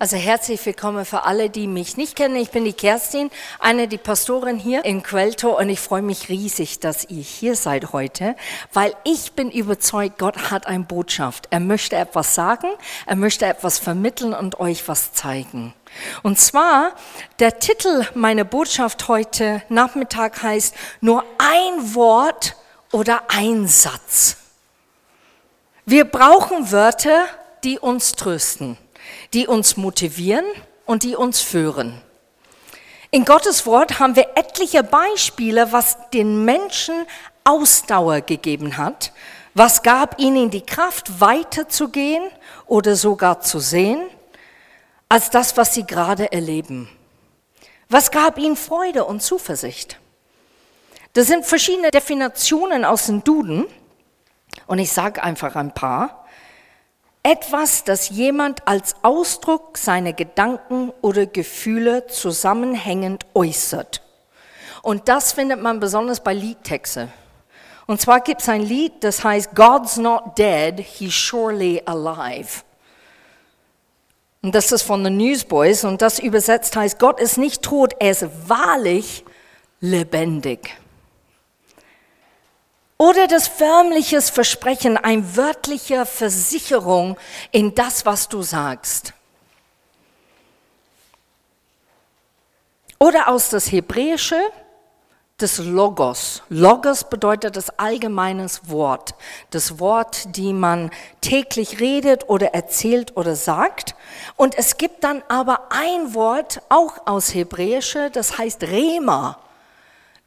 Also herzlich willkommen für alle, die mich nicht kennen. Ich bin die Kerstin, eine die Pastorin hier in Quelltor und ich freue mich riesig, dass ihr hier seid heute, weil ich bin überzeugt, Gott hat eine Botschaft. Er möchte etwas sagen, er möchte etwas vermitteln und euch was zeigen. Und zwar, der Titel meiner Botschaft heute Nachmittag heißt nur ein Wort oder ein Satz. Wir brauchen Wörter, die uns trösten die uns motivieren und die uns führen. In Gottes Wort haben wir etliche Beispiele, was den Menschen Ausdauer gegeben hat, was gab ihnen die Kraft, weiterzugehen oder sogar zu sehen, als das, was sie gerade erleben. Was gab ihnen Freude und Zuversicht? Das sind verschiedene Definitionen aus dem Duden und ich sage einfach ein paar. Etwas, das jemand als Ausdruck seiner Gedanken oder Gefühle zusammenhängend äußert. Und das findet man besonders bei Liedtexten. Und zwar gibt es ein Lied, das heißt God's not dead, he's surely alive. Und das ist von den Newsboys und das übersetzt heißt, Gott ist nicht tot, er ist wahrlich lebendig. Oder das förmliches Versprechen, ein wörtlicher Versicherung in das, was du sagst. Oder aus das Hebräische, das Logos. Logos bedeutet das allgemeines Wort. Das Wort, die man täglich redet oder erzählt oder sagt. Und es gibt dann aber ein Wort, auch aus Hebräische, das heißt Rema.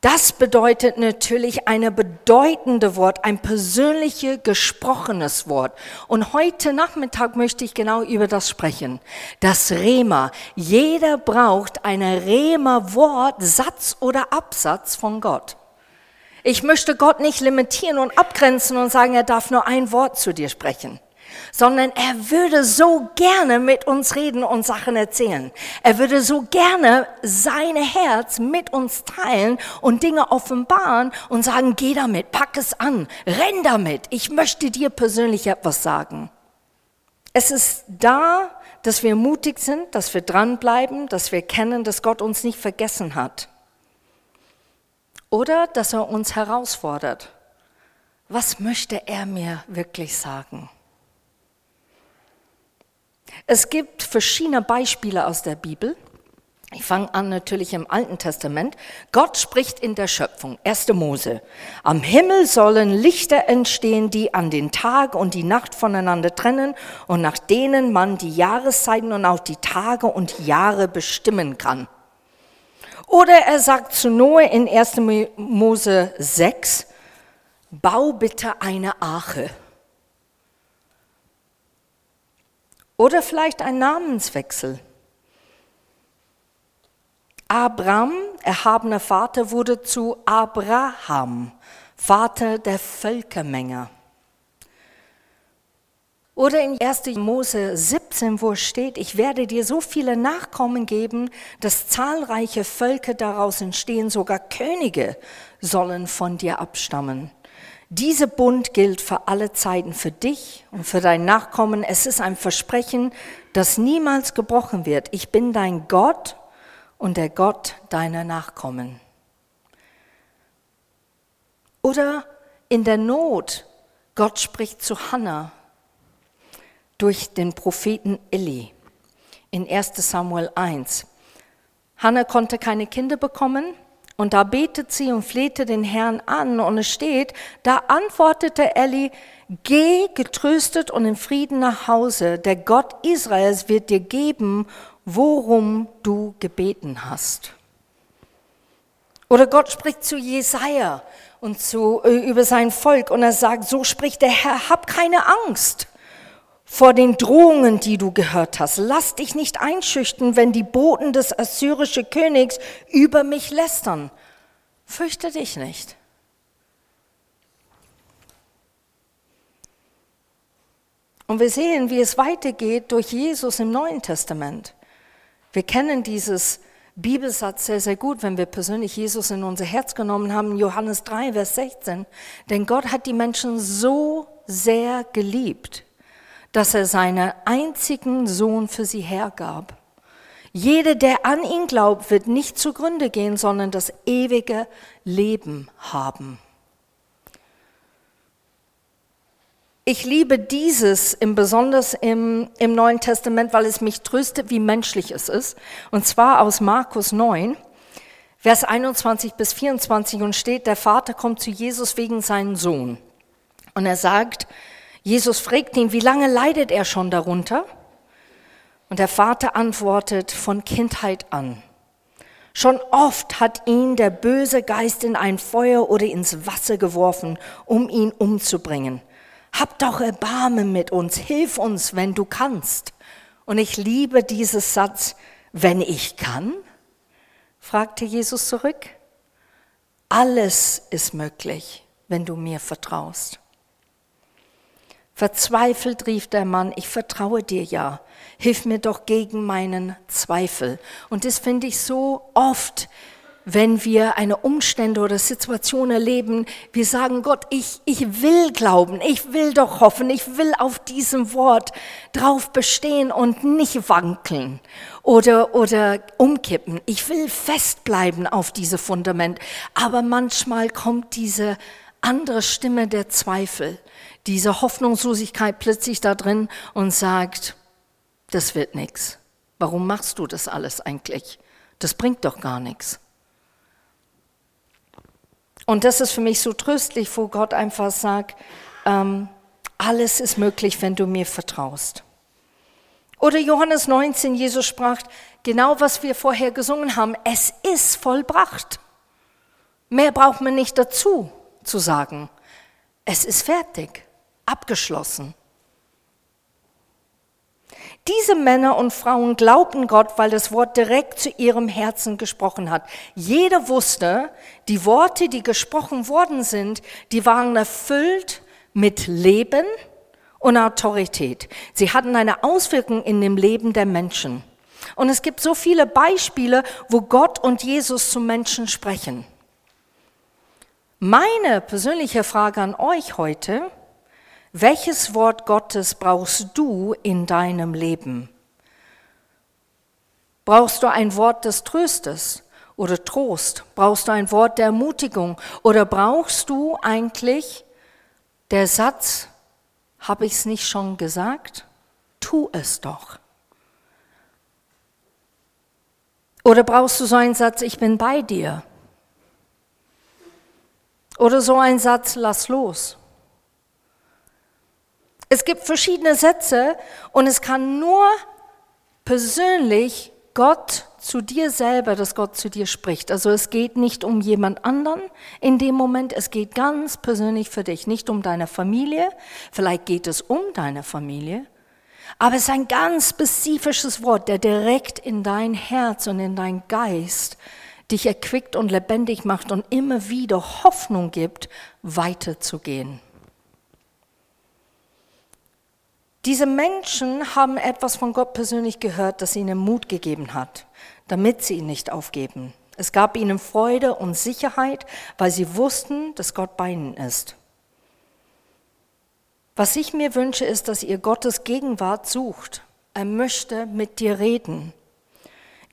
Das bedeutet natürlich eine bedeutende Wort, ein persönliches gesprochenes Wort. Und heute Nachmittag möchte ich genau über das sprechen. Das Rema. Jeder braucht eine Rema-Wort, Satz oder Absatz von Gott. Ich möchte Gott nicht limitieren und abgrenzen und sagen, er darf nur ein Wort zu dir sprechen sondern er würde so gerne mit uns reden und Sachen erzählen. Er würde so gerne sein Herz mit uns teilen und Dinge offenbaren und sagen, geh damit, pack es an, renn damit, ich möchte dir persönlich etwas sagen. Es ist da, dass wir mutig sind, dass wir dranbleiben, dass wir kennen, dass Gott uns nicht vergessen hat. Oder dass er uns herausfordert. Was möchte er mir wirklich sagen? Es gibt verschiedene Beispiele aus der Bibel. Ich fange an natürlich im Alten Testament. Gott spricht in der Schöpfung, 1. Mose. Am Himmel sollen Lichter entstehen, die an den Tag und die Nacht voneinander trennen und nach denen man die Jahreszeiten und auch die Tage und Jahre bestimmen kann. Oder er sagt zu Noah in 1. Mose 6, bau bitte eine Arche. Oder vielleicht ein Namenswechsel. Abraham, erhabener Vater, wurde zu Abraham, Vater der Völkermenge. Oder in 1. Mose 17, wo steht, ich werde dir so viele Nachkommen geben, dass zahlreiche Völker daraus entstehen, sogar Könige sollen von dir abstammen. Dieser Bund gilt für alle Zeiten für dich und für dein Nachkommen. Es ist ein Versprechen, das niemals gebrochen wird. Ich bin dein Gott und der Gott deiner Nachkommen. Oder in der Not, Gott spricht zu Hannah durch den Propheten Eli in 1 Samuel 1. Hannah konnte keine Kinder bekommen und da betet sie und flehte den Herrn an. Und es steht, da antwortete Eli, geh getröstet und in Frieden nach Hause, der Gott Israels wird dir geben, worum du gebeten hast. Oder Gott spricht zu Jesaja und zu, äh, über sein Volk. Und er sagt, so spricht der Herr, hab keine Angst vor den Drohungen, die du gehört hast. Lass dich nicht einschüchtern, wenn die Boten des assyrischen Königs über mich lästern. Fürchte dich nicht. Und wir sehen, wie es weitergeht durch Jesus im Neuen Testament. Wir kennen dieses Bibelsatz sehr, sehr gut, wenn wir persönlich Jesus in unser Herz genommen haben, Johannes 3, Vers 16. Denn Gott hat die Menschen so sehr geliebt, dass er seinen einzigen Sohn für sie hergab. Jeder, der an ihn glaubt, wird nicht zugrunde gehen, sondern das ewige Leben haben. Ich liebe dieses im besonders im, im Neuen Testament, weil es mich tröstet, wie menschlich es ist. Und zwar aus Markus 9, Vers 21 bis 24 und steht, der Vater kommt zu Jesus wegen seinem Sohn. Und er sagt, Jesus fragt ihn, wie lange leidet er schon darunter? Und der Vater antwortet, von Kindheit an. Schon oft hat ihn der böse Geist in ein Feuer oder ins Wasser geworfen, um ihn umzubringen. Hab doch Erbarmen mit uns, hilf uns, wenn du kannst. Und ich liebe dieses Satz, wenn ich kann, fragte Jesus zurück. Alles ist möglich, wenn du mir vertraust. Verzweifelt rief der Mann, ich vertraue dir ja, hilf mir doch gegen meinen Zweifel. Und das finde ich so oft, wenn wir eine Umstände oder Situation erleben, wir sagen, Gott, ich, ich will glauben, ich will doch hoffen, ich will auf diesem Wort drauf bestehen und nicht wankeln oder, oder umkippen. Ich will festbleiben auf diesem Fundament. Aber manchmal kommt diese andere Stimme der Zweifel diese Hoffnungslosigkeit plötzlich da drin und sagt, das wird nichts. Warum machst du das alles eigentlich? Das bringt doch gar nichts. Und das ist für mich so tröstlich, wo Gott einfach sagt, ähm, alles ist möglich, wenn du mir vertraust. Oder Johannes 19, Jesus sprach, genau was wir vorher gesungen haben, es ist vollbracht. Mehr braucht man nicht dazu zu sagen. Es ist fertig abgeschlossen. Diese Männer und Frauen glaubten Gott, weil das Wort direkt zu ihrem Herzen gesprochen hat. Jeder wusste, die Worte, die gesprochen worden sind, die waren erfüllt mit Leben und Autorität. Sie hatten eine Auswirkung in dem Leben der Menschen. Und es gibt so viele Beispiele, wo Gott und Jesus zu Menschen sprechen. Meine persönliche Frage an euch heute, welches Wort Gottes brauchst du in deinem Leben? Brauchst du ein Wort des Tröstes oder Trost? Brauchst du ein Wort der Ermutigung? Oder brauchst du eigentlich der Satz, habe ich es nicht schon gesagt? Tu es doch. Oder brauchst du so einen Satz, ich bin bei dir? Oder so einen Satz, lass los? Es gibt verschiedene Sätze und es kann nur persönlich Gott zu dir selber, dass Gott zu dir spricht. Also es geht nicht um jemand anderen in dem Moment, es geht ganz persönlich für dich, nicht um deine Familie, vielleicht geht es um deine Familie, aber es ist ein ganz spezifisches Wort, der direkt in dein Herz und in dein Geist dich erquickt und lebendig macht und immer wieder Hoffnung gibt, weiterzugehen. Diese Menschen haben etwas von Gott persönlich gehört, das ihnen Mut gegeben hat, damit sie ihn nicht aufgeben. Es gab ihnen Freude und Sicherheit, weil sie wussten, dass Gott bei ihnen ist. Was ich mir wünsche, ist, dass ihr Gottes Gegenwart sucht. Er möchte mit dir reden,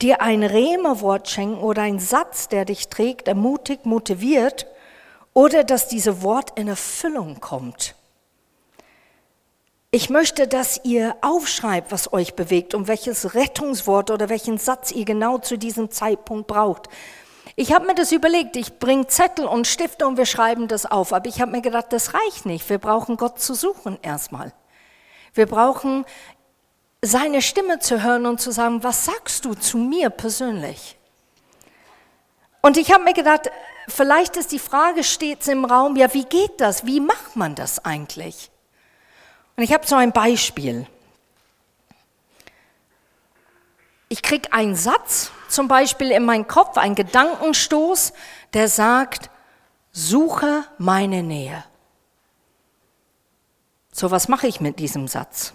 dir ein Rehmerwort schenken oder ein Satz, der dich trägt, ermutigt, motiviert oder dass diese Wort in Erfüllung kommt. Ich möchte, dass ihr aufschreibt, was euch bewegt und welches Rettungswort oder welchen Satz ihr genau zu diesem Zeitpunkt braucht. Ich habe mir das überlegt, ich bringe Zettel und Stifte und wir schreiben das auf, aber ich habe mir gedacht, das reicht nicht. Wir brauchen Gott zu suchen erstmal. Wir brauchen seine Stimme zu hören und zu sagen, was sagst du zu mir persönlich? Und ich habe mir gedacht, vielleicht ist die Frage stets im Raum, ja, wie geht das? Wie macht man das eigentlich? Und ich habe so ein Beispiel. Ich kriege einen Satz, zum Beispiel in meinen Kopf, einen Gedankenstoß, der sagt, suche meine Nähe. So, was mache ich mit diesem Satz?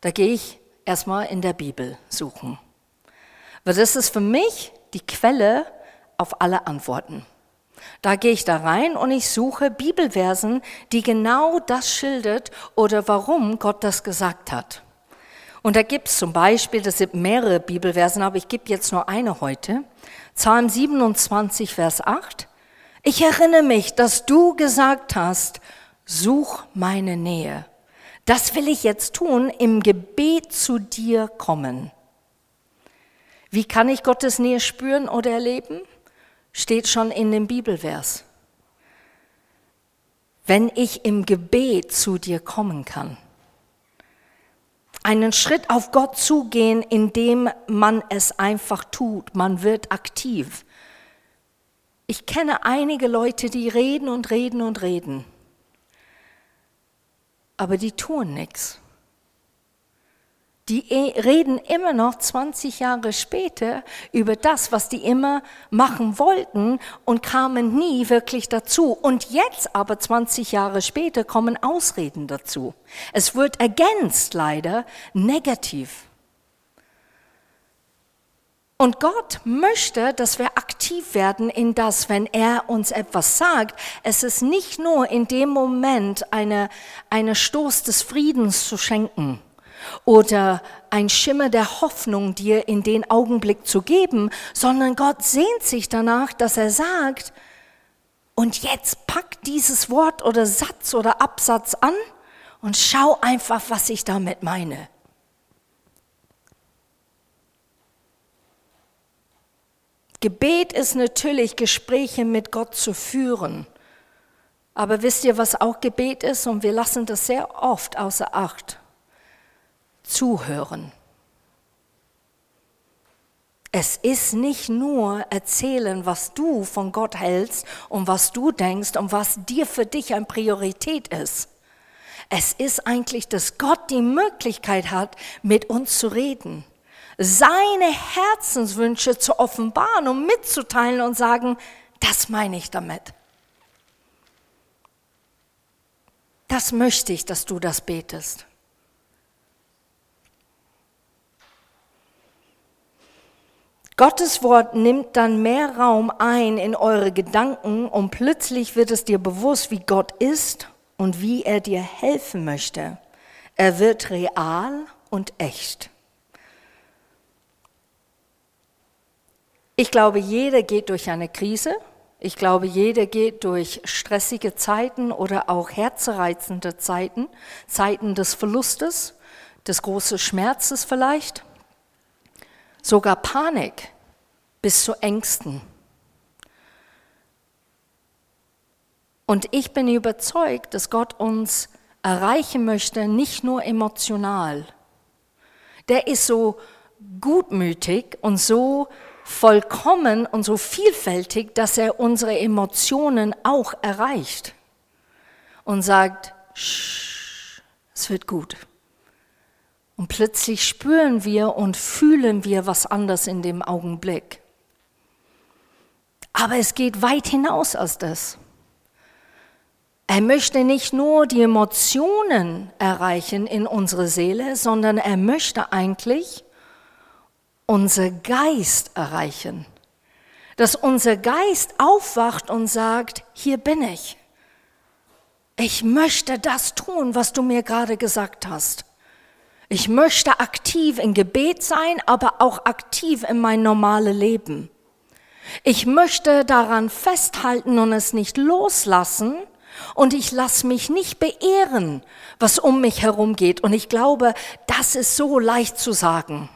Da gehe ich erstmal in der Bibel suchen. Weil das ist für mich die Quelle auf alle Antworten. Da gehe ich da rein und ich suche Bibelversen, die genau das schildert oder warum Gott das gesagt hat. Und da gibt es zum Beispiel, das sind mehrere Bibelversen, aber ich gebe jetzt nur eine heute. Psalm 27, Vers 8. Ich erinnere mich, dass du gesagt hast, such meine Nähe. Das will ich jetzt tun, im Gebet zu dir kommen. Wie kann ich Gottes Nähe spüren oder erleben? Steht schon in dem Bibelvers. Wenn ich im Gebet zu dir kommen kann. Einen Schritt auf Gott zugehen, indem man es einfach tut. Man wird aktiv. Ich kenne einige Leute, die reden und reden und reden aber die tun nichts. Die e- reden immer noch 20 Jahre später über das, was die immer machen wollten und kamen nie wirklich dazu. Und jetzt aber 20 Jahre später kommen Ausreden dazu. Es wird ergänzt leider negativ. Und Gott möchte, dass wir aktiv werden in das, wenn er uns etwas sagt. Es ist nicht nur in dem Moment eine, eine Stoß des Friedens zu schenken oder ein Schimmer der Hoffnung dir in den Augenblick zu geben, sondern Gott sehnt sich danach, dass er sagt, und jetzt pack dieses Wort oder Satz oder Absatz an und schau einfach, was ich damit meine. Gebet ist natürlich Gespräche mit Gott zu führen. Aber wisst ihr, was auch Gebet ist? Und wir lassen das sehr oft außer Acht. Zuhören. Es ist nicht nur erzählen, was du von Gott hältst und was du denkst und was dir für dich eine Priorität ist. Es ist eigentlich, dass Gott die Möglichkeit hat, mit uns zu reden seine Herzenswünsche zu offenbaren und mitzuteilen und sagen, das meine ich damit. Das möchte ich, dass du das betest. Gottes Wort nimmt dann mehr Raum ein in eure Gedanken und plötzlich wird es dir bewusst, wie Gott ist und wie er dir helfen möchte. Er wird real und echt. Ich glaube, jeder geht durch eine Krise. Ich glaube, jeder geht durch stressige Zeiten oder auch herzreizende Zeiten, Zeiten des Verlustes, des großen Schmerzes vielleicht, sogar Panik bis zu Ängsten. Und ich bin überzeugt, dass Gott uns erreichen möchte, nicht nur emotional. Der ist so gutmütig und so vollkommen und so vielfältig, dass er unsere Emotionen auch erreicht und sagt, es wird gut. Und plötzlich spüren wir und fühlen wir was anders in dem Augenblick. Aber es geht weit hinaus als das. Er möchte nicht nur die Emotionen erreichen in unsere Seele, sondern er möchte eigentlich unser Geist erreichen. Dass unser Geist aufwacht und sagt, hier bin ich. Ich möchte das tun, was du mir gerade gesagt hast. Ich möchte aktiv in Gebet sein, aber auch aktiv in mein normales Leben. Ich möchte daran festhalten und es nicht loslassen und ich lasse mich nicht beehren, was um mich herum geht. Und ich glaube, das ist so leicht zu sagen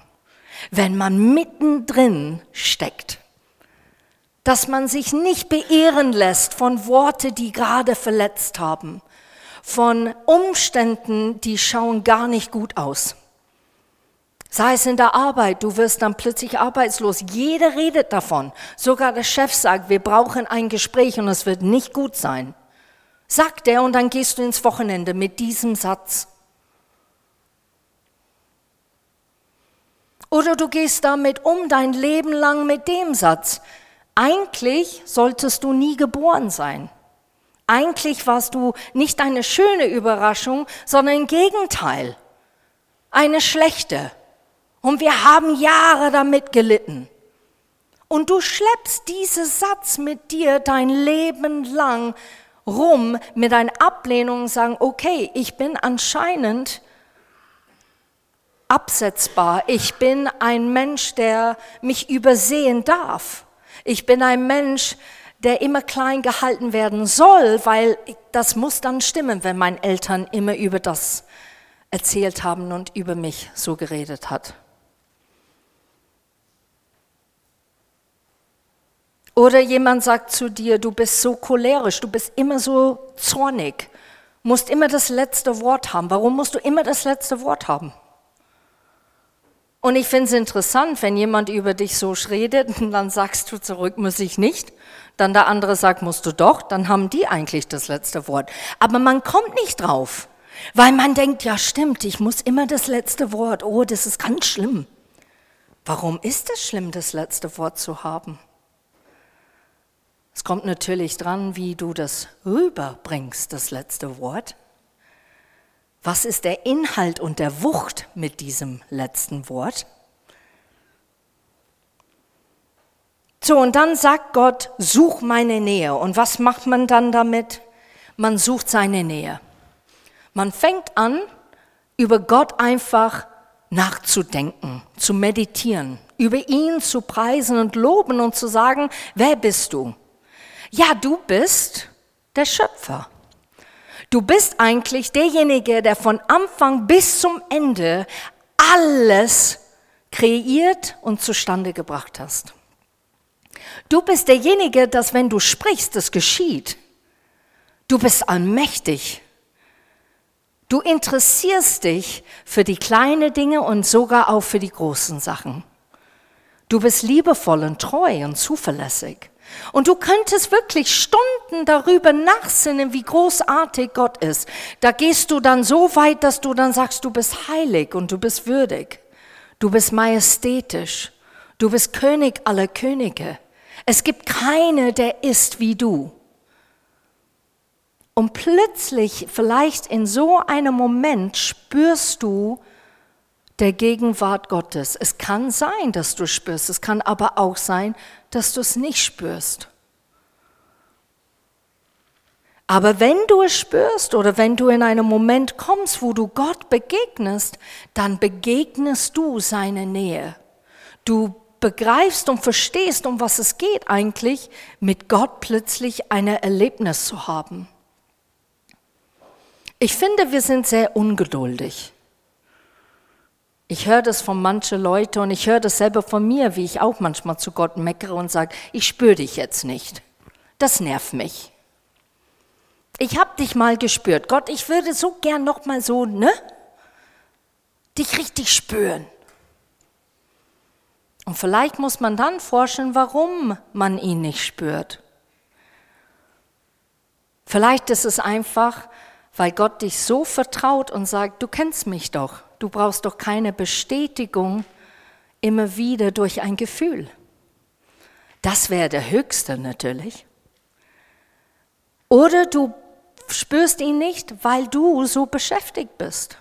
wenn man mittendrin steckt. Dass man sich nicht beehren lässt von Worte, die gerade verletzt haben, von Umständen, die schauen gar nicht gut aus. Sei es in der Arbeit, du wirst dann plötzlich arbeitslos. Jeder redet davon. Sogar der Chef sagt, wir brauchen ein Gespräch und es wird nicht gut sein. Sagt er und dann gehst du ins Wochenende mit diesem Satz. Oder du gehst damit um dein Leben lang mit dem Satz. Eigentlich solltest du nie geboren sein. Eigentlich warst du nicht eine schöne Überraschung, sondern im Gegenteil, eine schlechte. Und wir haben Jahre damit gelitten. Und du schleppst diesen Satz mit dir dein Leben lang rum mit einer Ablehnung und sagen, okay, ich bin anscheinend absetzbar. Ich bin ein Mensch, der mich übersehen darf. Ich bin ein Mensch, der immer klein gehalten werden soll, weil das muss dann stimmen, wenn meine Eltern immer über das erzählt haben und über mich so geredet hat. Oder jemand sagt zu dir, du bist so cholerisch, du bist immer so zornig, musst immer das letzte Wort haben. Warum musst du immer das letzte Wort haben? Und ich finde es interessant, wenn jemand über dich so redet dann sagst du zurück, muss ich nicht. Dann der andere sagt, musst du doch, dann haben die eigentlich das letzte Wort. Aber man kommt nicht drauf, weil man denkt, ja stimmt, ich muss immer das letzte Wort. Oh, das ist ganz schlimm. Warum ist es schlimm, das letzte Wort zu haben? Es kommt natürlich dran, wie du das rüberbringst, das letzte Wort. Was ist der Inhalt und der Wucht mit diesem letzten Wort? So, und dann sagt Gott, such meine Nähe. Und was macht man dann damit? Man sucht seine Nähe. Man fängt an, über Gott einfach nachzudenken, zu meditieren, über ihn zu preisen und loben und zu sagen, wer bist du? Ja, du bist der Schöpfer. Du bist eigentlich derjenige, der von Anfang bis zum Ende alles kreiert und zustande gebracht hast. Du bist derjenige, dass wenn du sprichst, es geschieht. Du bist allmächtig. Du interessierst dich für die kleinen Dinge und sogar auch für die großen Sachen. Du bist liebevoll und treu und zuverlässig. Und du könntest wirklich Stunden darüber nachsinnen, wie großartig Gott ist. Da gehst du dann so weit, dass du dann sagst, du bist heilig und du bist würdig. Du bist majestätisch. Du bist König aller Könige. Es gibt keine, der ist wie du. Und plötzlich, vielleicht in so einem Moment, spürst du der Gegenwart Gottes. Es kann sein, dass du spürst. Es kann aber auch sein, dass du es nicht spürst. Aber wenn du es spürst oder wenn du in einen Moment kommst, wo du Gott begegnest, dann begegnest du seine Nähe. Du begreifst und verstehst, um was es geht eigentlich, mit Gott plötzlich ein Erlebnis zu haben. Ich finde, wir sind sehr ungeduldig. Ich höre das von manchen Leuten und ich höre das selber von mir, wie ich auch manchmal zu Gott meckere und sage, ich spüre dich jetzt nicht. Das nervt mich. Ich habe dich mal gespürt. Gott, ich würde so gern noch mal so, ne? Dich richtig spüren. Und vielleicht muss man dann forschen, warum man ihn nicht spürt. Vielleicht ist es einfach, weil Gott dich so vertraut und sagt, du kennst mich doch. Du brauchst doch keine Bestätigung immer wieder durch ein Gefühl. Das wäre der höchste natürlich. Oder du spürst ihn nicht, weil du so beschäftigt bist.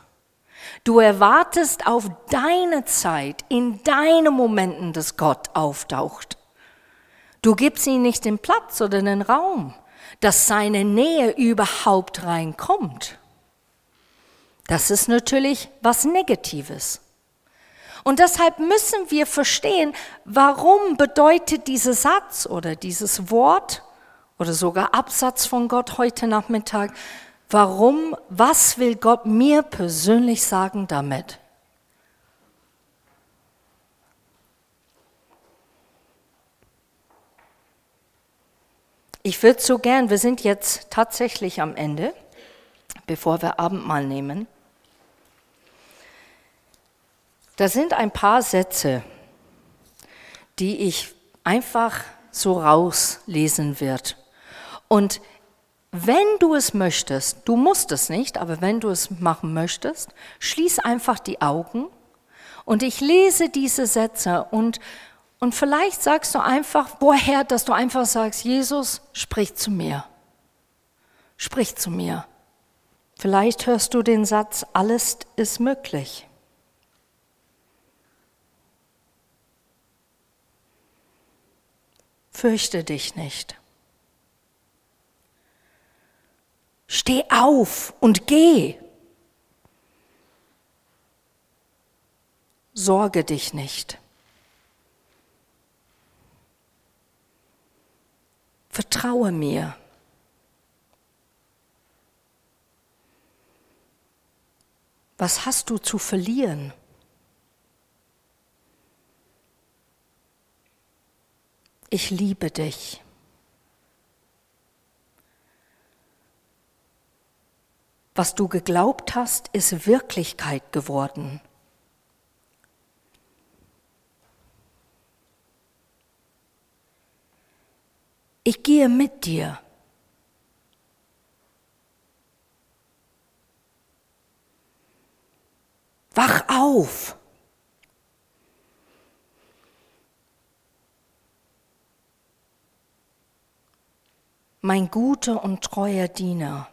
Du erwartest auf deine Zeit, in deinen Momenten, dass Gott auftaucht. Du gibst ihm nicht den Platz oder den Raum, dass seine Nähe überhaupt reinkommt. Das ist natürlich was Negatives. Und deshalb müssen wir verstehen, warum bedeutet dieser Satz oder dieses Wort oder sogar Absatz von Gott heute Nachmittag, warum, was will Gott mir persönlich sagen damit? Ich würde so gern, wir sind jetzt tatsächlich am Ende, bevor wir Abendmahl nehmen. Da sind ein paar Sätze, die ich einfach so rauslesen wird. Und wenn du es möchtest, du musst es nicht, aber wenn du es machen möchtest, schließ einfach die Augen und ich lese diese Sätze und, und vielleicht sagst du einfach, woher, dass du einfach sagst, Jesus, sprich zu mir. Sprich zu mir. Vielleicht hörst du den Satz, alles ist möglich. Fürchte dich nicht. Steh auf und geh. Sorge dich nicht. Vertraue mir. Was hast du zu verlieren? Ich liebe dich. Was du geglaubt hast, ist Wirklichkeit geworden. Ich gehe mit dir. Wach auf. Mein guter und treuer Diener.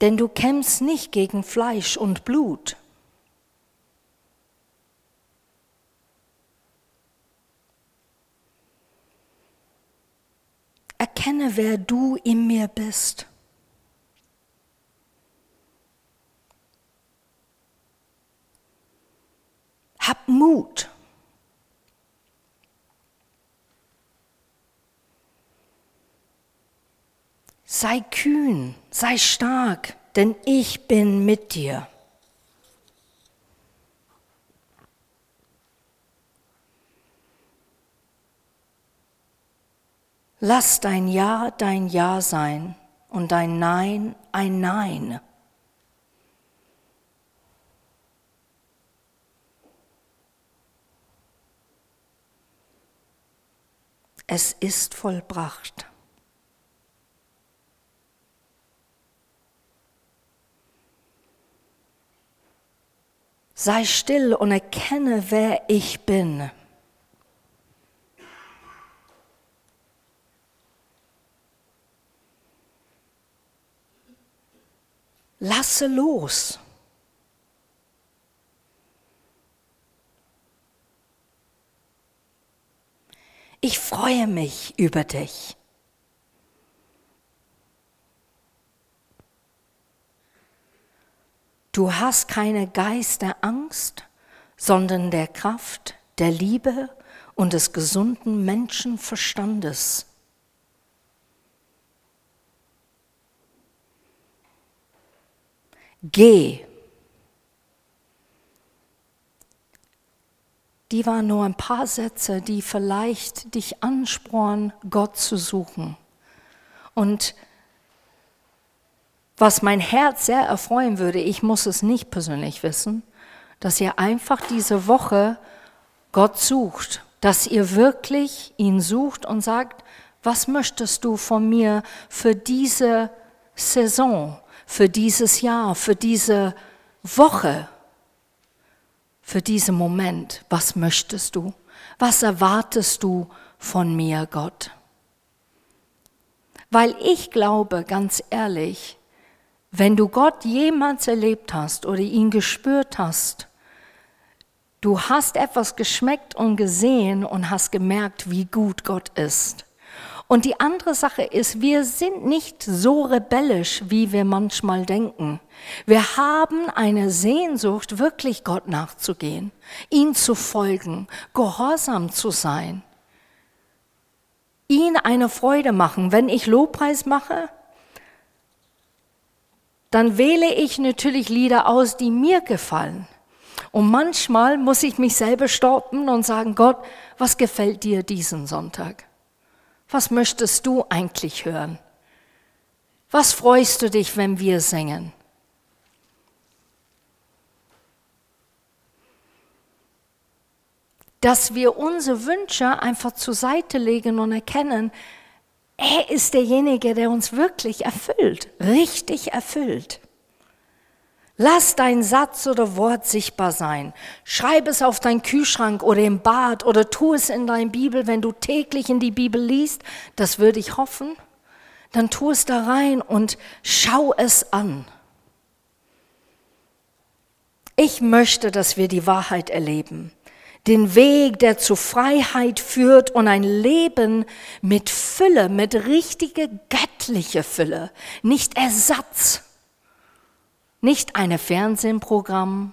Denn du kämpfst nicht gegen Fleisch und Blut. Erkenne, wer du in mir bist. Mut. Sei kühn, sei stark, denn ich bin mit dir. Lass dein Ja dein Ja sein und dein Nein ein Nein. Es ist vollbracht. Sei still und erkenne, wer ich bin. Lasse los. Ich freue mich über dich. Du hast keine Geist der Angst, sondern der Kraft, der Liebe und des gesunden Menschenverstandes. Geh. Die waren nur ein paar Sätze, die vielleicht dich anspornen, Gott zu suchen. Und was mein Herz sehr erfreuen würde, ich muss es nicht persönlich wissen, dass ihr einfach diese Woche Gott sucht, dass ihr wirklich ihn sucht und sagt, was möchtest du von mir für diese Saison? für dieses Jahr, für diese Woche, für diesen Moment. Was möchtest du? Was erwartest du von mir, Gott? Weil ich glaube, ganz ehrlich, wenn du Gott jemals erlebt hast oder ihn gespürt hast, du hast etwas geschmeckt und gesehen und hast gemerkt, wie gut Gott ist. Und die andere Sache ist, wir sind nicht so rebellisch, wie wir manchmal denken. Wir haben eine Sehnsucht, wirklich Gott nachzugehen, ihm zu folgen, gehorsam zu sein, ihn eine Freude machen. Wenn ich Lobpreis mache, dann wähle ich natürlich Lieder aus, die mir gefallen. Und manchmal muss ich mich selber stoppen und sagen, Gott, was gefällt dir diesen Sonntag? Was möchtest du eigentlich hören? Was freust du dich, wenn wir singen? Dass wir unsere Wünsche einfach zur Seite legen und erkennen, er ist derjenige, der uns wirklich erfüllt, richtig erfüllt. Lass dein Satz oder Wort sichtbar sein. Schreib es auf deinen Kühlschrank oder im Bad oder tu es in deiner Bibel, wenn du täglich in die Bibel liest. Das würde ich hoffen. Dann tu es da rein und schau es an. Ich möchte, dass wir die Wahrheit erleben. Den Weg, der zu Freiheit führt und ein Leben mit Fülle, mit richtige göttliche Fülle, nicht Ersatz, nicht ein Fernsehprogramm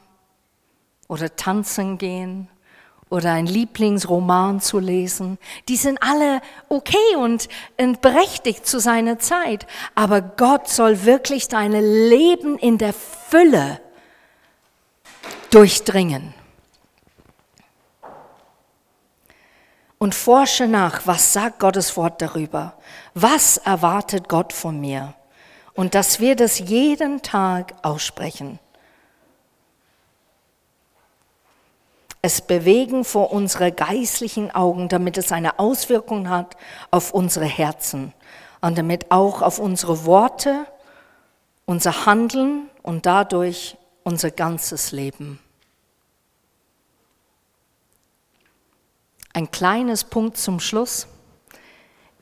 oder tanzen gehen oder ein Lieblingsroman zu lesen. Die sind alle okay und, berechtigt zu seiner Zeit. Aber Gott soll wirklich dein Leben in der Fülle durchdringen. Und forsche nach, was sagt Gottes Wort darüber? Was erwartet Gott von mir? Und dass wir das jeden Tag aussprechen. es bewegen vor unsere geistlichen Augen, damit es eine Auswirkung hat auf unsere Herzen und damit auch auf unsere Worte, unser Handeln und dadurch unser ganzes Leben. Ein kleines Punkt zum Schluss.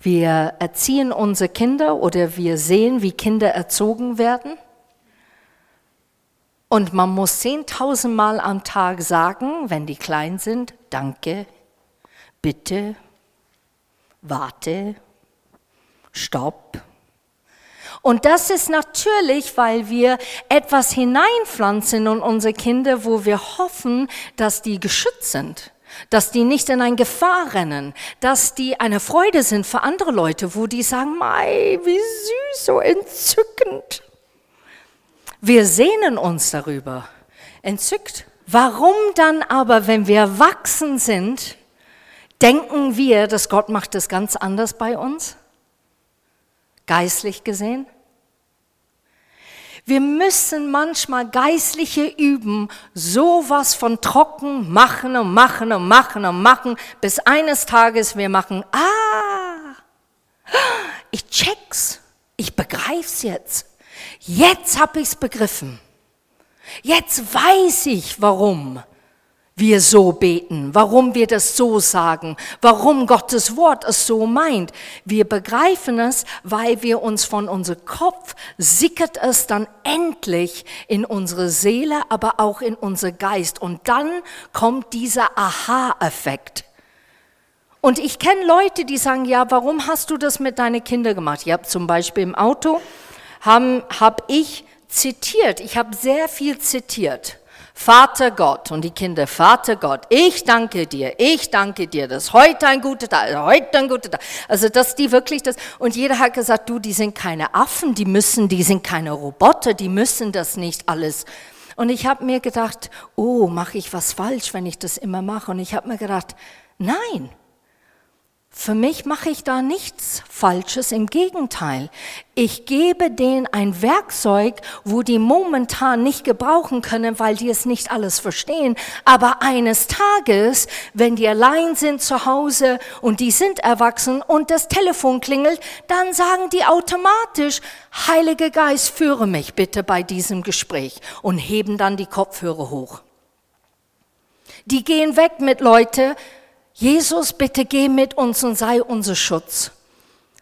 Wir erziehen unsere Kinder oder wir sehen, wie Kinder erzogen werden. Und man muss zehntausendmal am Tag sagen, wenn die klein sind, danke, bitte, warte, stopp. Und das ist natürlich, weil wir etwas hineinpflanzen in unsere Kinder, wo wir hoffen, dass die geschützt sind, dass die nicht in eine Gefahr rennen, dass die eine Freude sind für andere Leute, wo die sagen, Mei, wie süß, so entzückend. Wir sehnen uns darüber, entzückt. Warum dann aber, wenn wir erwachsen sind, denken wir, dass Gott macht es ganz anders bei uns? Geistlich gesehen? Wir müssen manchmal geistliche üben, sowas von trocken machen und machen und machen und machen, bis eines Tages wir machen, ah, ich check's, ich begreif's jetzt. Jetzt habe ich es begriffen. Jetzt weiß ich, warum wir so beten, warum wir das so sagen, warum Gottes Wort es so meint. Wir begreifen es, weil wir uns von unserem Kopf sickert es dann endlich in unsere Seele, aber auch in unser Geist. Und dann kommt dieser Aha-Effekt. Und ich kenne Leute, die sagen, ja, warum hast du das mit deinen Kindern gemacht? Ich habe zum Beispiel im Auto habe hab ich zitiert. Ich habe sehr viel zitiert. Vater Gott und die Kinder, Vater Gott, ich danke dir, ich danke dir, dass heute ein guter Tag, heute ein guter Tag. Also, dass die wirklich das, und jeder hat gesagt, du, die sind keine Affen, die müssen, die sind keine Roboter, die müssen das nicht alles. Und ich habe mir gedacht, oh, mache ich was falsch, wenn ich das immer mache? Und ich habe mir gedacht, nein, für mich mache ich da nichts Falsches, im Gegenteil. Ich gebe denen ein Werkzeug, wo die momentan nicht gebrauchen können, weil die es nicht alles verstehen. Aber eines Tages, wenn die allein sind zu Hause und die sind erwachsen und das Telefon klingelt, dann sagen die automatisch, Heiliger Geist, führe mich bitte bei diesem Gespräch und heben dann die Kopfhörer hoch. Die gehen weg mit Leute, Jesus, bitte geh mit uns und sei unser Schutz.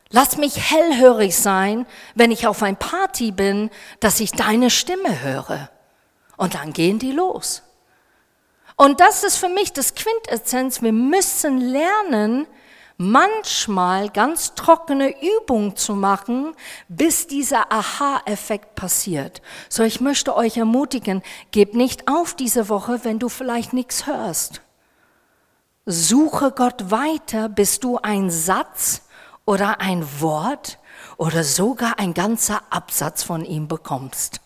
Lass mich hellhörig sein, wenn ich auf ein Party bin, dass ich deine Stimme höre. Und dann gehen die los. Und das ist für mich das Quintessenz. Wir müssen lernen, manchmal ganz trockene Übungen zu machen, bis dieser Aha-Effekt passiert. So, ich möchte euch ermutigen, gebt nicht auf diese Woche, wenn du vielleicht nichts hörst. Suche Gott weiter, bis du ein Satz oder ein Wort oder sogar ein ganzer Absatz von ihm bekommst.